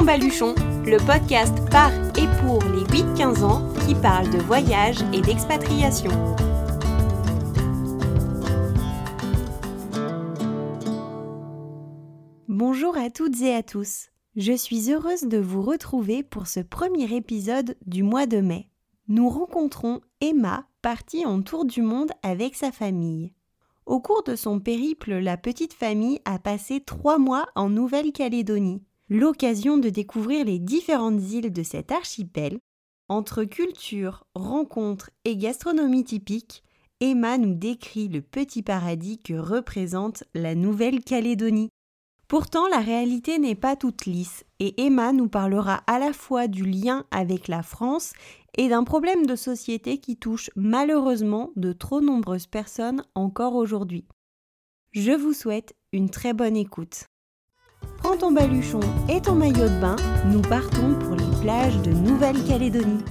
baluchon, le podcast par et pour les 8-15 ans qui parle de voyage et d'expatriation. Bonjour à toutes et à tous. Je suis heureuse de vous retrouver pour ce premier épisode du mois de mai. Nous rencontrons Emma, partie en tour du monde avec sa famille. Au cours de son périple, la petite famille a passé trois mois en Nouvelle-Calédonie l'occasion de découvrir les différentes îles de cet archipel. Entre culture, rencontres et gastronomie typique, Emma nous décrit le petit paradis que représente la Nouvelle-Calédonie. Pourtant, la réalité n'est pas toute lisse et Emma nous parlera à la fois du lien avec la France et d'un problème de société qui touche malheureusement de trop nombreuses personnes encore aujourd'hui. Je vous souhaite une très bonne écoute. Prends ton baluchon et ton maillot de bain, nous partons pour les plages de Nouvelle-Calédonie.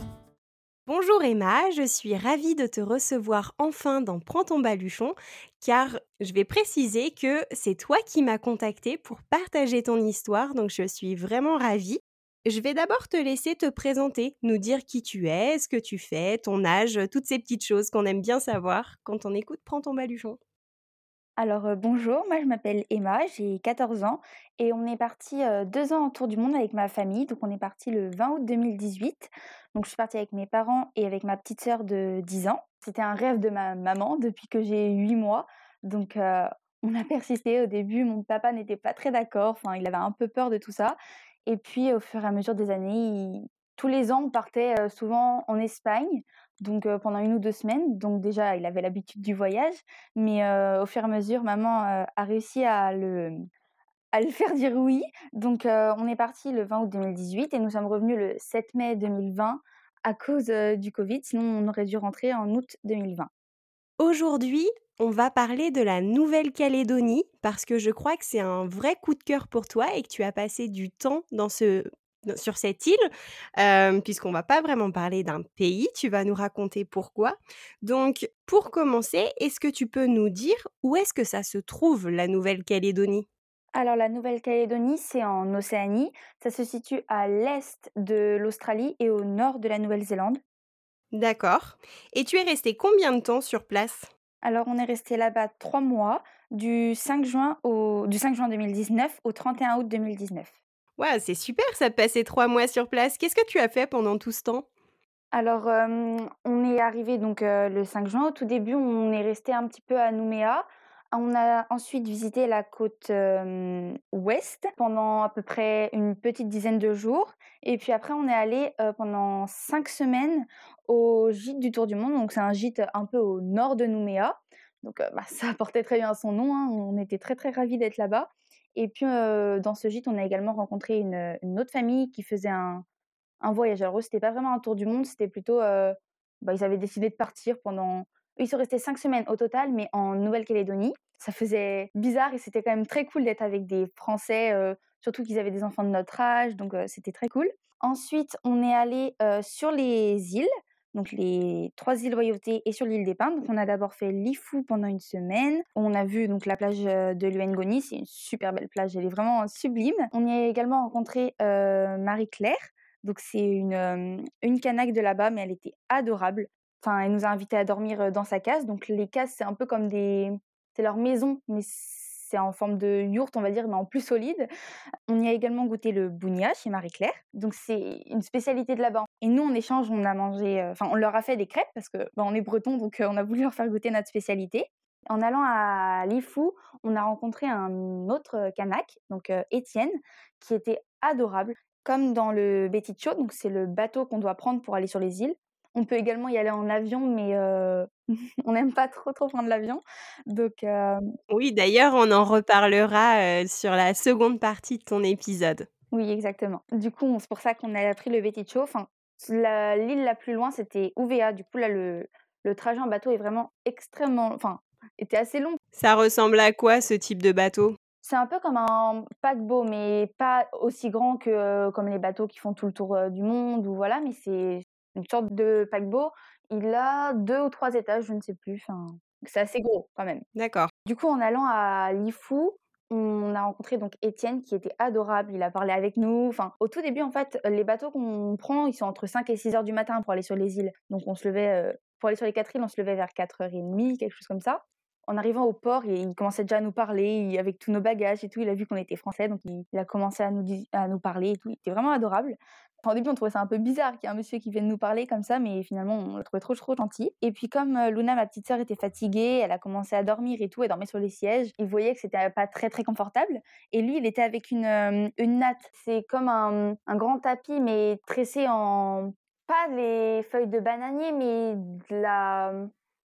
Bonjour Emma, je suis ravie de te recevoir enfin dans Prends ton baluchon, car je vais préciser que c'est toi qui m'as contacté pour partager ton histoire, donc je suis vraiment ravie. Je vais d'abord te laisser te présenter, nous dire qui tu es, ce que tu fais, ton âge, toutes ces petites choses qu'on aime bien savoir quand on écoute Prends ton baluchon. Alors, bonjour, moi je m'appelle Emma, j'ai 14 ans et on est parti, deux ans en tour du monde avec ma famille. Donc on est parti le 20 août 2018. Donc je suis partie avec mes parents et avec ma petite sœur de 10 ans. C'était un rêve de ma maman depuis que j'ai 8 mois. Donc on a persisté au début, mon papa n'était pas très d'accord, enfin il avait un peu peur de tout ça et puis au fur et à mesure des années, tous les ans on partait, souvent en Espagne donc pendant une ou deux semaines. Donc déjà, il avait l'habitude du voyage, mais au fur et à mesure, maman a réussi à le, à le faire dire oui. Donc on est parti le 20 août 2018 et nous sommes revenus le 7 mai 2020 à cause du Covid, sinon on aurait dû rentrer en août 2020. Aujourd'hui, on va parler de la Nouvelle-Calédonie parce que je crois que c'est un vrai coup de cœur pour toi et que tu as passé du temps dans ce sur cette île, puisqu'on puisqu'on va pas vraiment parler d'un pays, tu vas nous raconter pourquoi. Donc, pour commencer, est-ce que tu peux nous dire où est-ce que ça se trouve, la Nouvelle-Calédonie? Alors, la Nouvelle-Calédonie, c'est en Océanie. Ça se situe à l'est de l'Australie et au nord de la Nouvelle-Zélande. D'accord. Et tu es resté combien de temps sur place? Alors, on est resté là-bas trois mois, du 5 juin, au... du 5 juin 2019 au 31 août 2019. C'est super ça de passer trois mois sur place. Qu'est-ce que tu as fait pendant tout ce temps? Alors, on est arrivé donc le 5 juin. Au tout début, on est resté un petit peu à Nouméa. On a ensuite visité la côte ouest pendant à peu près une petite dizaine de jours. Et puis après, on est allé pendant cinq semaines au gîte du Tour du Monde. Donc, c'est un gîte un peu au nord de Nouméa. Donc, bah, ça portait très bien son nom. Hein. On était très, très ravis d'être là-bas. Et puis, dans ce gîte, on a également rencontré une, autre famille qui faisait un, voyage. Alors, eux, c'était pas vraiment un tour du monde, c'était plutôt. bah, ils avaient décidé de partir pendant. Ils sont restés cinq semaines au total, mais en Nouvelle-Calédonie. Ça faisait bizarre et c'était quand même très cool d'être avec des Français, surtout qu'ils avaient des enfants de notre âge, donc c'était très cool. Ensuite, on est allé sur les îles donc les trois îles Loyauté et sur l'île des Pins. Donc on a d'abord fait Lifou pendant une semaine. On a vu donc la plage de l'Uengoni, c'est une super belle plage, elle est vraiment sublime. On y a également rencontré Marie-Claire. Donc c'est une, une canaque de là-bas, mais elle était adorable. Enfin, elle nous a invités à dormir dans sa case. Donc les cases, c'est un peu comme des... C'est leur maison, mais c'est en forme de yourte, on va dire, mais en plus solide. On y a également goûté le bounia chez Marie-Claire. Donc, c'est une spécialité de là-bas. Et nous, en échange, on a mangé, euh, enfin, on leur a fait des crêpes parce que bah, on est breton, donc euh, on a voulu leur faire goûter notre spécialité. En allant à Lifou, on a rencontré un autre Kanak, donc euh, Étienne, qui était adorable. Comme dans le Betty donc c'est le bateau qu'on doit prendre pour aller sur les îles. On peut également y aller en avion, mais on n'aime pas trop trop prendre l'avion. Donc oui, d'ailleurs, on en reparlera sur la seconde partie de ton épisode. Oui, exactement. Du coup, c'est pour ça qu'on a pris le Betty Enfin, l'île la plus loin, c'était Ouvéa. Du coup, là, le, le trajet en bateau est vraiment extrêmement, enfin, était assez long. Ça ressemble à quoi ce type de bateau? C'est un peu comme un paquebot, mais pas aussi grand que comme les bateaux qui font tout le tour du monde ou voilà, mais c'est une sorte de paquebot. Il a deux ou trois étages, je ne sais plus. Enfin, c'est assez gros quand même. D'accord. Du coup, en allant à Lifou, on a rencontré donc Étienne qui était adorable, il a parlé avec nous. Enfin, au tout début, en fait, les bateaux qu'on prend, ils sont entre 5 et 6 heures du matin pour aller sur les îles. Donc on se levait, pour aller sur les quatre îles, on se levait vers 4h30, quelque chose comme ça. En arrivant au port, il commençait déjà à nous parler avec tous nos bagages et tout. Il a vu qu'on était français, donc il, a commencé à nous, à nous parler et tout. Il était vraiment adorable. Au début, on trouvait ça un peu bizarre qu'il y ait un monsieur qui vienne nous parler comme ça, mais finalement, on le trouvait trop, trop gentil. Et puis, comme euh, Luna, ma petite sœur, était fatiguée, elle a commencé à dormir et tout, elle dormait sur les sièges. Il voyait que c'était pas très, très confortable. Et lui, il était avec une, euh, une natte. C'est comme un, un grand tapis, mais tressé en. Pas les feuilles de bananier, mais de la.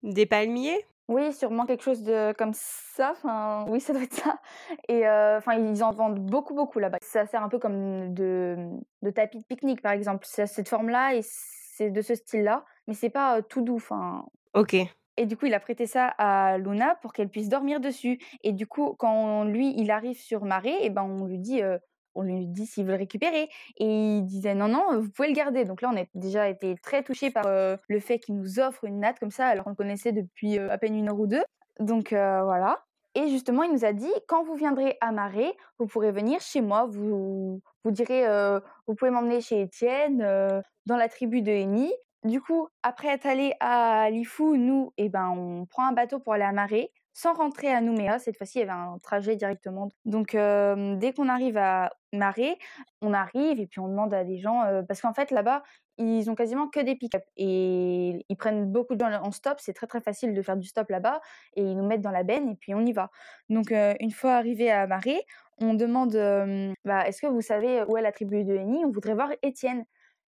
Des palmiers? Oui, sûrement quelque chose de comme ça, enfin, oui, ça doit être ça et enfin, ils en vendent beaucoup, beaucoup là-bas. Ça sert un peu comme de de tapis de pique-nique, par exemple. C'est cette forme-là et c'est de ce style-là, mais c'est pas, tout doux, enfin OK. Et du coup, il a prêté ça à Luna pour qu'elle puisse dormir dessus et du coup, quand lui, il arrive sur marée et ben, on lui dit, on lui dit s'il veut le récupérer et il disait non non vous pouvez le garder. Donc là on a déjà été très touchés par le fait qu'il nous offre une natte comme ça alors qu'on le connaissait depuis à peine une heure ou deux. Donc voilà. Et justement il nous a dit quand vous viendrez à Marais vous pourrez venir chez moi. Vous vous direz vous pouvez m'emmener chez Étienne dans la tribu de Eni du coup après être allé à Lifou nous eh ben on prend un bateau pour aller à Marais sans rentrer à Nouméa. Cette fois-ci, il y avait un trajet directement. Donc, dès qu'on arrive à Marais, on arrive et puis on demande à des gens, parce qu'en fait, là-bas, ils ont quasiment que des pick-up et ils prennent beaucoup de gens en stop. C'est très très facile de faire du stop là-bas et ils nous mettent dans la benne et puis on y va. Donc, une fois arrivé à Marais, on demande bah, est-ce que vous savez où est la tribu de Eni? On voudrait voir Étienne.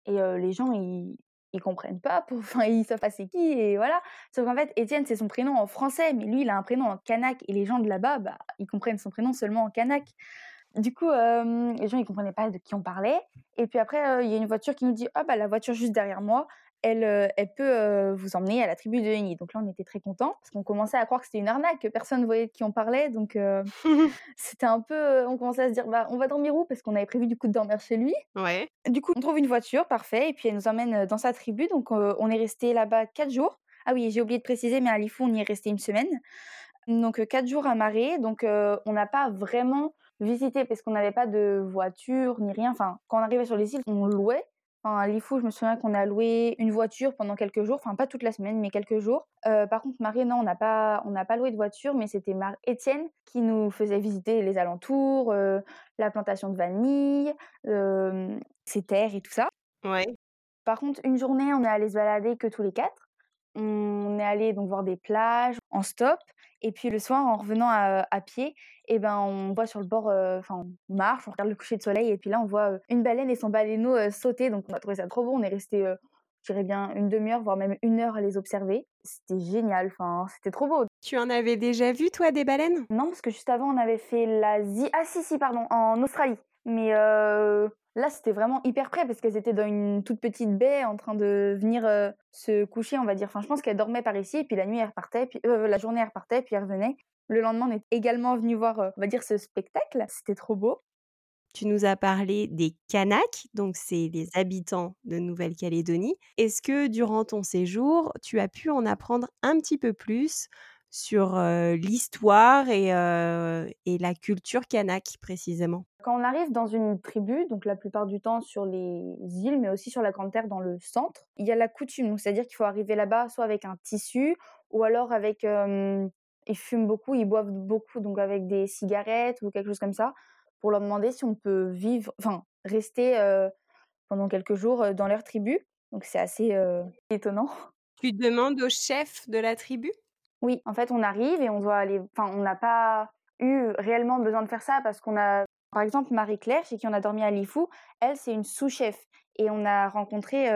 Et les gens, ils, ils comprennent pas, pour... enfin ils savent pas c'est qui et voilà. Sauf qu'en fait Étienne c'est son prénom en français, mais lui il a un prénom en kanak et les gens de là-bas bah ils comprennent son prénom seulement en kanak. Du coup les gens ils comprenaient pas de qui on parlait et puis après il y a une voiture qui nous dit ah bah la voiture juste derrière moi elle, elle peut vous emmener à la tribu de Eni. Donc là, on était très contents parce qu'on commençait à croire que c'était une arnaque, que personne ne voyait de qui on parlait. Donc c'était un peu. on commençait à se dire, bah, on va dormir où? Parce qu'on avait prévu du coup de dormir chez lui. Ouais. Du coup, on trouve une voiture, parfait. Et puis elle nous emmène dans sa tribu. Donc on est resté là-bas quatre jours. Ah oui, j'ai oublié de préciser, mais à Lifou, on y est resté une semaine. Donc quatre jours à Marais. Donc on n'a pas vraiment visité parce qu'on n'avait pas de voiture ni rien. Enfin, quand on arrivait sur les îles, on louait. Enfin, à Lifou, je me souviens qu'on a loué une voiture pendant quelques jours, enfin pas toute la semaine, mais quelques jours. Euh, par contre, Marie, non, on n'a pas, on n'a pas loué de voiture, mais c'était Mar Étienne qui nous faisait visiter les alentours, euh, la plantation de vanille, euh, ses terres et tout ça. Ouais. Par contre, une journée, on est allé se balader que tous les quatre. On est allé donc voir des plages en stop. Et puis le soir, en revenant à, pied, et ben, on voit sur le bord, enfin, on marche, on regarde le coucher de soleil, et puis là, on voit une baleine et son baleineau sauter. Donc, on a trouvé ça trop beau. On est resté, je dirais bien, une demi-heure, voire même une heure à les observer. C'était génial. Enfin, c'était trop beau. Tu en avais déjà vu, toi, des baleines? Non, parce que juste avant, on avait fait l'Asie. Ah, si, si, pardon, en Australie. Mais Là, c'était vraiment hyper près parce qu'elles étaient dans une toute petite baie en train de venir se coucher, on va dire. Enfin, je pense qu'elles dormaient par ici, et puis la nuit, elles repartaient, puis la journée, elles repartaient, puis elles revenaient. Le lendemain, on est également venu voir, on va dire, ce spectacle. C'était trop beau. Tu nous as parlé des Kanaks, donc c'est les habitants de Nouvelle-Calédonie. Est-ce que durant ton séjour, tu as pu en apprendre un petit peu plus sur l'histoire et, et, la culture kanak précisément Quand on arrive dans une tribu, donc la plupart du temps sur les îles, mais aussi sur la Grande Terre dans le centre, il y a la coutume, c'est-à-dire qu'il faut arriver là-bas soit avec un tissu ou alors avec... ils fument beaucoup, ils boivent beaucoup, donc avec des cigarettes ou quelque chose comme ça, pour leur demander si on peut vivre, enfin rester pendant quelques jours dans leur tribu. Donc c'est assez étonnant. Tu demandes au chef de la tribu? Oui, en fait, on arrive et on doit aller. Enfin, on n'a pas eu réellement besoin de faire ça parce qu'on a, par exemple, Marie-Claire, chez qui on a dormi à Lifou, elle, c'est une sous-chef. Et on a rencontré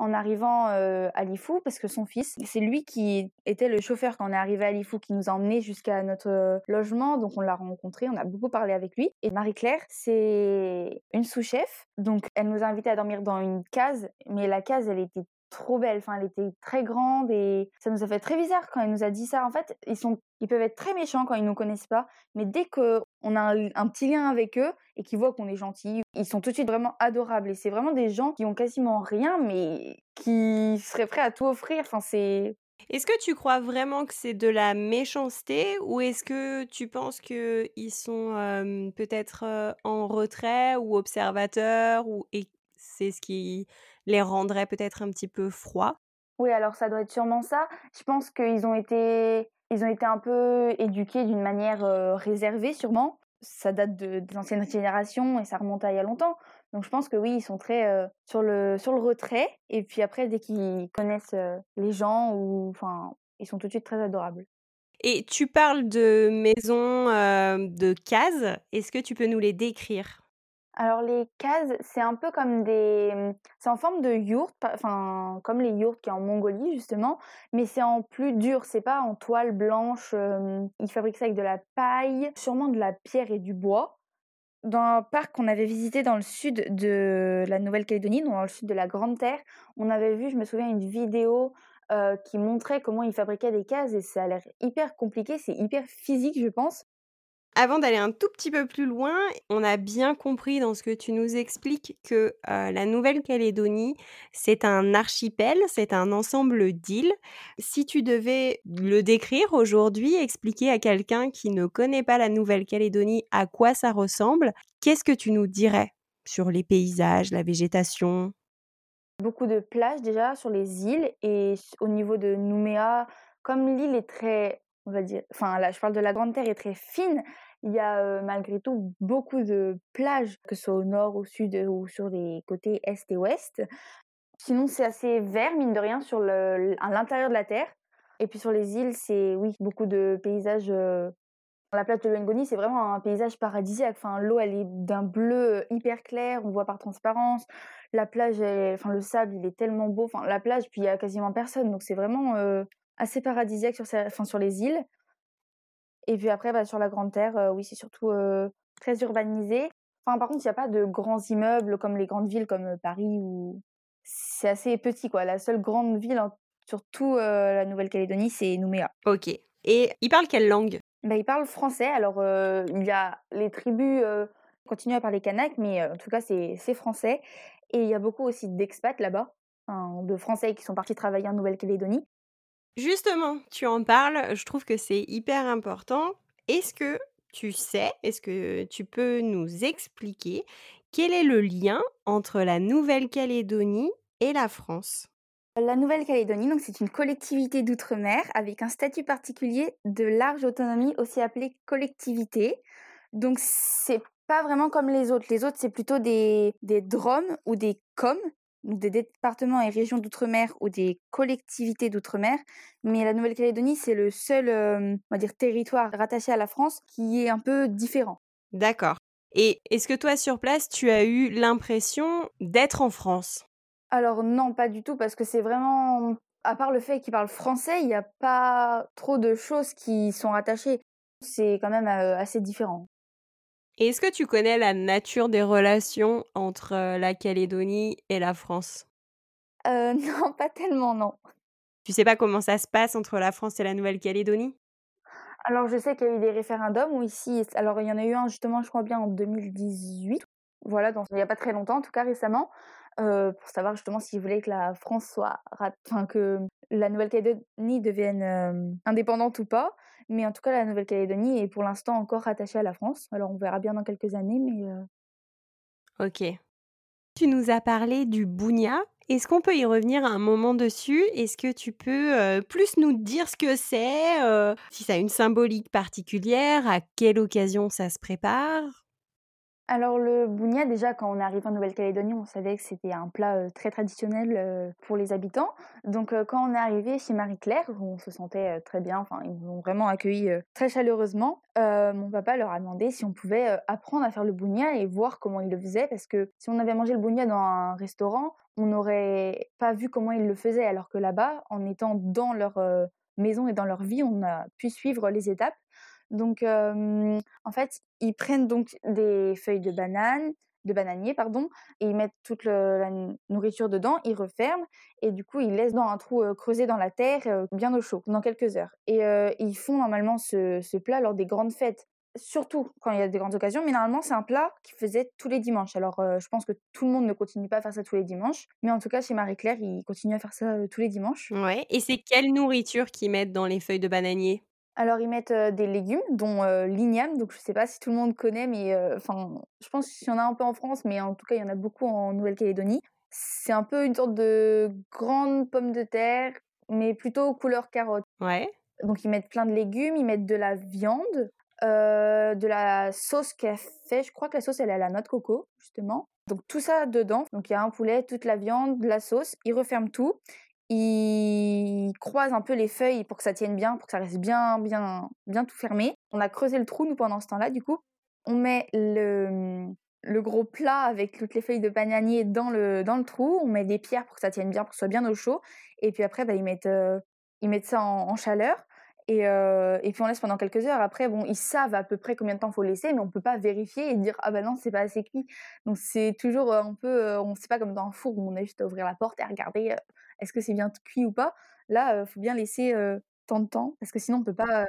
en arrivant à Lifou parce que son fils, c'est lui qui était le chauffeur quand on est arrivé à Lifou, qui nous a emmenés jusqu'à notre logement. Donc, on l'a rencontré, on a beaucoup parlé avec lui. Et Marie-Claire, c'est une sous-chef. Donc, elle nous a invités à dormir dans une case, mais la case, elle était trop belle. Enfin, elle était très grande et ça nous a fait très bizarre quand elle nous a dit ça. En fait, ils sont, ils peuvent être très méchants quand ils nous connaissent pas, mais dès que on a un, petit lien avec eux et qu'ils voient qu'on est gentil, ils sont tout de suite vraiment adorables. Et c'est vraiment des gens qui ont quasiment rien, mais qui seraient prêts à tout offrir. Enfin, c'est Est-ce que tu crois vraiment que c'est de la méchanceté ou est-ce que tu penses qu'ils sont, hem, peut-être, heu, en retrait ou observateurs ou et c'est ce qui les rendrait peut-être un petit peu froids? Oui, alors ça doit être sûrement ça. Je pense qu'ils ont été ils ont été un peu éduqués d'une manière, réservée sûrement. Ça date de des anciennes générations et ça remonte à il y a longtemps. Donc je pense que oui, ils sont très, sur le sur le retrait et puis après dès qu'ils connaissent, les gens ou enfin, ils sont tout de suite très adorables. Et tu parles de maisons, de cases. Est-ce que tu peux nous les décrire? Alors les cases, c'est un peu comme des, mmh, c'est en forme de yourte, enfin, comme les yourtes a en Mongolie justement, mais c'est en plus dur, c'est pas en toile blanche, ils fabriquent ça avec de la paille, sûrement de la pierre et du bois. Dans un parc qu'on avait visité dans le sud de la Nouvelle-Calédonie, dans le sud de la Grande Terre, on avait vu, je me souviens, une vidéo, qui montrait comment ils fabriquaient des cases et ça a l'air hyper compliqué, c'est hyper physique, je pense. Avant d'aller un tout petit peu plus loin, on a bien compris dans ce que tu nous expliques que, heu, la Nouvelle-Calédonie, c'est un archipel, c'est un ensemble d'îles. Si tu devais le décrire aujourd'hui, expliquer à quelqu'un qui ne connaît pas la Nouvelle-Calédonie à quoi ça ressemble, qu'est-ce que tu nous dirais sur les paysages, la végétation? Beaucoup de plages déjà sur les îles et au niveau de Nouméa, comme l'île est très, on va dire enfin là je parle de la Grande Terre est très fine, il y a, malgré tout beaucoup de plages, que ce soit au nord, au sud, ou sur les côtés est et ouest. Sinon c'est assez vert mine de rien sur le à l'intérieur de la terre et puis sur les îles, c'est oui, beaucoup de paysages, la plage de Lengoni, c'est vraiment un paysage paradisiaque. Enfin, l'eau, elle est d'un bleu, hyper clair, on voit par transparence. La plage, enfin, le sable, il est tellement beau. Enfin, la plage, puis il y a quasiment personne, donc c'est vraiment, assez paradisiaque sur sur les îles. Et puis après, bah, sur la Grande Terre, oui, c'est surtout, très urbanisé. Enfin, par contre, il y a pas de grands immeubles comme les grandes villes comme, Paris ou c'est assez petit, quoi. La seule grande ville en sur tout, heu, la Nouvelle-Calédonie, c'est Nouméa. OK et ils parlent quelle langue? Bah, ils parlent français. Alors, il y a les tribus, continuent à parler kanak, mais en tout cas, c'est français et il y a beaucoup aussi d'expats là-bas, de Français qui sont partis travailler en Nouvelle-Calédonie. Justement, tu en parles, je trouve que c'est hyper important. Est-ce que tu sais, est-ce que tu peux nous expliquer quel est le lien entre la Nouvelle-Calédonie et la France? La Nouvelle-Calédonie, c'est une collectivité d'outre-mer avec un statut particulier de large autonomie, aussi appelée collectivité. Donc c'est pas vraiment comme les autres. Les autres, c'est plutôt des des ou des COM, donc des départements et régions d'outre-mer ou des collectivités d'outre-mer. Mais la Nouvelle-Calédonie, c'est le seul, hem, on va dire territoire rattaché à la France qui est un peu différent. D'accord et est-ce que toi, sur place, tu as eu l'impression d'être en France? Alors non, pas du tout, parce que c'est vraiment à part le fait qu'ils parlent français, il y a pas trop de choses qui sont rattachées. C'est quand même, heu, assez différent. Et est-ce que tu connais la nature des relations entre, heu, la Calédonie et la France? Heu, non, pas tellement, non. Tu sais pas comment ça se passe entre la France et la Nouvelle-Calédonie? Alors je sais qu'il y a eu des référendums où ici alors il y en a eu un justement, je crois bien en 2018. Voilà, donc il y a pas très longtemps, en tout cas récemment, heu, pour savoir justement s'ils voulaient que la France soit enfin que la Nouvelle-Calédonie devienne, hem, indépendante ou pas. Mais en tout cas, la Nouvelle-Calédonie est pour l'instant encore rattachée à la France. Alors on verra bien dans quelques années, mais heu OK. Tu nous as parlé du bougna. Est-ce qu'on peut y revenir un moment dessus? Est-ce que tu peux, plus nous dire ce que c'est, si ça a une symbolique particulière, à quelle occasion ça se prépare? Alors le bougna, déjà quand on est arrivé en Nouvelle-Calédonie, on savait que c'était un plat, heu, très traditionnel, heu, pour les habitants. Donc heu, quand on est arrivé chez Marie-Claire, où on se sentait, très bien, enfin ils nous ont vraiment accueillis, très chaleureusement, mon papa leur a demandé si on pouvait, apprendre à faire le bougna et voir comment ils le faisaient. Parce que si on avait mangé le bougna dans un restaurant, on n'aurait pas vu comment ils le faisaient. Alors que là-bas, en étant dans leur, maison et dans leur vie, on a pu suivre les étapes. Donc en fait, ils prennent donc des feuilles de banane de bananier pardon et ils mettent toute la nourriture dedans, ils referment et du coup, ils laissent dans un trou, creusé dans la terre, bien au chaud, pendant quelques heures et ils font normalement ce plat lors des grandes fêtes. surtout quand il y a des grandes occasions, mais normalement, c'est un plat qu'ils faisaient tous les dimanches. Alors, je pense que tout le monde ne continue pas à faire ça tous les dimanches, mais en tout cas, chez Marie-Claire, ils continuent à faire ça tous les dimanches. Ouais, et c'est quelle nourriture qu'ils mettent dans les feuilles de bananier? Alors ils mettent des légumes, dont l'igname. Donc je sais pas si tout le monde connaît, mais enfin, je pense qu'il y en a un peu en France, mais en tout cas il y en a beaucoup en Nouvelle-Calédonie. C'est un peu une sorte de grande pomme de terre, mais plutôt couleur carotte. Ouais. Donc ils mettent plein de légumes, ils mettent de la viande, de la sauce qu'elle fait. Je crois que la sauce elle est à la noix de coco justement. Donc tout ça dedans. Donc il y a un poulet, toute la viande, de la sauce. Ils referment tout il croise un peu les feuilles pour que ça tienne bien, pour que ça reste bien, bien, bien tout fermé. On a creusé le trou, nous, pendant ce temps-là, du coup. On met le, le gros plat avec toutes les feuilles de bananier dans le, dans le trou. On met des pierres pour que ça tienne bien, pour que ce soit bien au chaud. Et puis après, bah, ils, mettent, euh, ils mettent ça en, chaleur. Et, euh, et, puis on laisse pendant quelques heures. Après, bon, ils savent à peu près combien de temps faut laisser, mais on peut pas vérifier et dire ah bah non c'est pas assez cuit. Donc c'est toujours un peu, on sait pas comme dans un four où on a juste à ouvrir la porte et à regarder est-ce que c'est bien cuit ou pas? Là, il faut bien laisser tant de temps, parce que sinon, on ne peut pas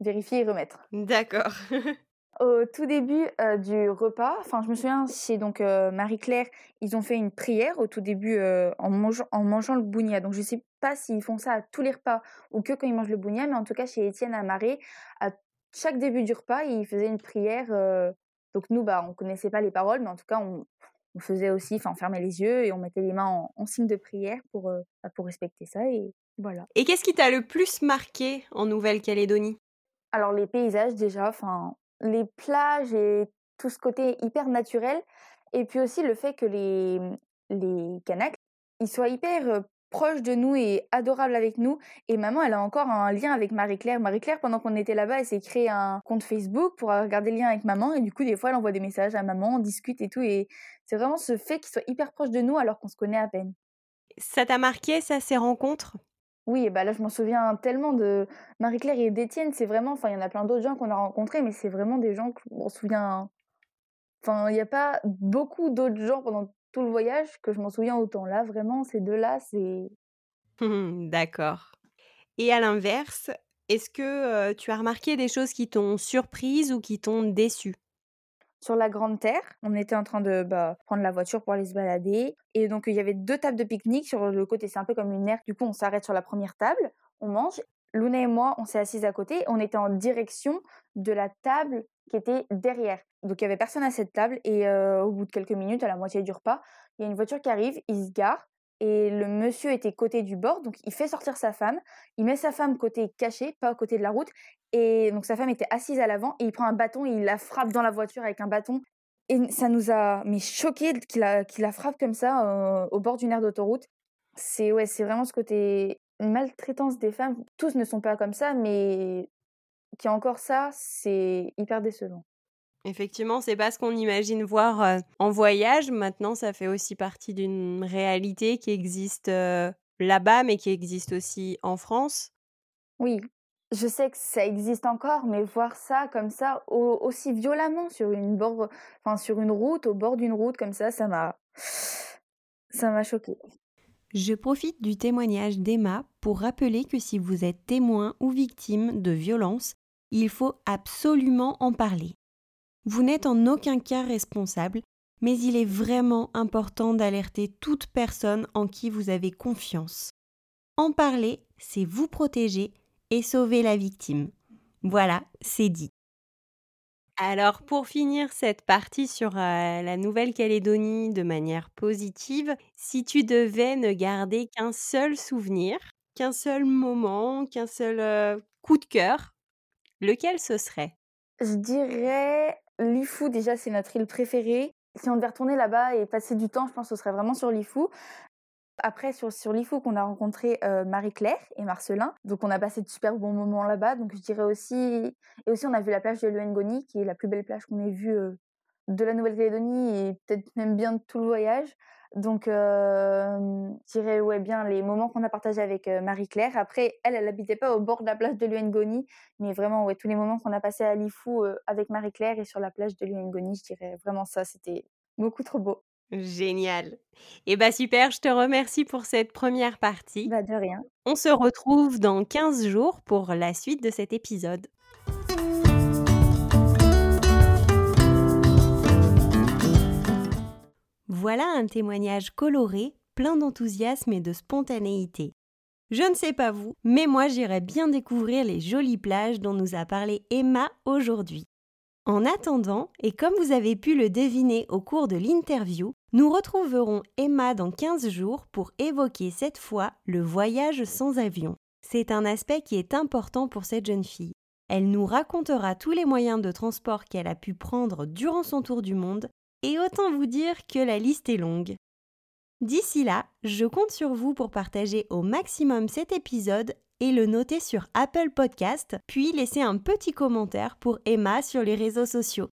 vérifier et remettre. D'accord. Au tout début du repas, enfin, je me souviens, chez donc Marie-Claire, ils ont fait une prière au tout début en, mangeant, en mangeant le bougna. Donc, je ne sais pas s'ils font ça à tous les repas ou que quand ils mangent le bougna, mais en tout cas, chez Étienne à Marais, à chaque début du repas, ils faisaient une prière. donc, nous, bah, on ne connaissait pas les paroles, mais en tout cas, on, on faisait aussi, enfin, on fermait les yeux et on mettait les mains en, signe de prière pour, euh, bah, pour respecter ça. Et voilà. Et qu'est-ce qui t'a le plus marqué en Nouvelle-Calédonie? Alors, les paysages, déjà, enfin, les plages et tout ce côté hyper naturel. Et puis aussi le fait que les, les Kanaks, ils soient hyper euh, proche de nous et adorable avec nous. Et maman, elle a encore un lien avec Marie-Claire. Marie-Claire, pendant qu'on était là-bas, elle s'est créé un compte Facebook pour regarder le lien avec maman. Et du coup, des fois, elle envoie des messages à maman, on discute et tout. Et c'est vraiment ce fait qu'ils soient hyper proches de nous alors qu'on se connaît à peine. Ça t'a marqué, ça, ces rencontres? Oui, et bah là je m'en souviens tellement de Marie-Claire et d'Étienne, c'est vraiment, enfin il y en a plein d'autres gens qu'on a rencontrés, mais c'est vraiment des gens qu'on se souvient, enfin il n'y a pas beaucoup d'autres gens pendant tout le voyage que je m'en souviens autant. Là, vraiment, ces deux-là, c'est. D'accord. Et à l'inverse, est-ce que tu as remarqué des choses qui t'ont surprise ou qui t'ont déçue? Sur la Grande Terre. On était en train de bah, prendre la voiture pour aller se balader. Et donc, il y avait deux tables de pique-nique sur le côté. C'est un peu comme une aire. Du coup, on s'arrête sur la première table, on mange. Luna et moi, on s'est assises à côté. On était en direction de la table qui était derrière. Donc il y avait personne à cette table et au bout de quelques minutes, à la moitié du repas, il y a une voiture qui arrive, il se gare et le monsieur était côté du bord, donc il fait sortir sa femme, il met sa femme côté caché, pas côté de la route, et donc sa femme était assise à l'avant et il prend un bâton et il la frappe dans la voiture avec un bâton. Et ça nous a mais choqué qu'il la, frappe comme ça au bord d'une aire d'autoroute. C'est ouais, c'est vraiment ce côté maltraitance des femmes. Tous ne sont pas comme ça, mais qui a encore ça, c'est hyper décevant. Effectivement, c'est pas ce qu'on imagine voir en voyage. Maintenant, ça fait aussi partie d'une réalité qui existe là-bas, mais qui existe aussi en France. Oui, je sais que ça existe encore, mais voir ça comme ça, aussi violemment sur une bord, enfin sur une route, au bord d'une route comme ça, ça m'a, ça m'a choqué. Je profite du témoignage d'Emma pour rappeler que si vous êtes témoin ou victime de violence, il faut absolument en parler. Vous n'êtes en aucun cas responsable, mais il est vraiment important d'alerter toute personne en qui vous avez confiance. En parler, c'est vous protéger et sauver la victime. Voilà, c'est dit. Alors pour finir cette partie sur euh, la Nouvelle-Calédonie de manière positive, si tu devais ne garder qu'un seul souvenir, qu'un seul moment, qu'un seul euh, coup de cœur, lequel ce serait? Je dirais Lifou, déjà, c'est notre île préférée. Si on devait retourner là-bas et passer du temps, je pense que ce serait vraiment sur Lifou. Après, sur, sur Lifou, qu'on a rencontré euh, Marie-Claire et Marcelin. Donc, on a passé de super bons moments là-bas. Donc, je dirais aussi. Et aussi, on a vu la plage de Luengoni, qui est la plus belle plage qu'on ait vue euh, de la Nouvelle-Calédonie et peut-être même bien de tout le voyage. Donc, euh, je dirais ouais, bien les moments qu'on a partagés avec Marie-Claire. Après, elle, elle n'habitait pas au bord de la plage de l'Uengoni, mais vraiment, ouais, tous les moments qu'on a passés à Lifou avec Marie-Claire et sur la plage de l'Uengoni, je dirais vraiment ça, c'était beaucoup trop beau. Génial. Eh bien super, je te remercie pour cette première partie. Bah, de rien. On se retrouve dans 15 jours pour la suite de cet épisode. Voilà un témoignage coloré, plein d'enthousiasme et de spontanéité. Je ne sais pas vous, mais moi j'irai bien découvrir les jolies plages dont nous a parlé Emma aujourd'hui. En attendant, et comme vous avez pu le deviner au cours de l'interview, nous retrouverons Emma dans 15 jours pour évoquer cette fois le voyage sans avion. C'est un aspect qui est important pour cette jeune fille. Elle nous racontera tous les moyens de transport qu'elle a pu prendre durant son tour du monde, et autant vous dire que la liste est longue. D'ici là, je compte sur vous pour partager au maximum cet épisode et le noter sur Apple Podcast, puis laisser un petit commentaire pour Emma sur les réseaux sociaux.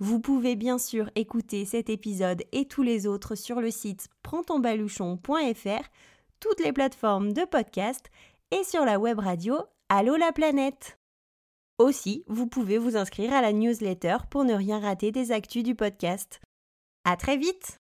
Vous pouvez bien sûr écouter cet épisode et tous les autres sur le site prendtonbaluchon.fr, toutes les plateformes de podcast et sur la web radio Allô la planète. Aussi, vous pouvez vous inscrire à la newsletter pour ne rien rater des actus du podcast. À très vite!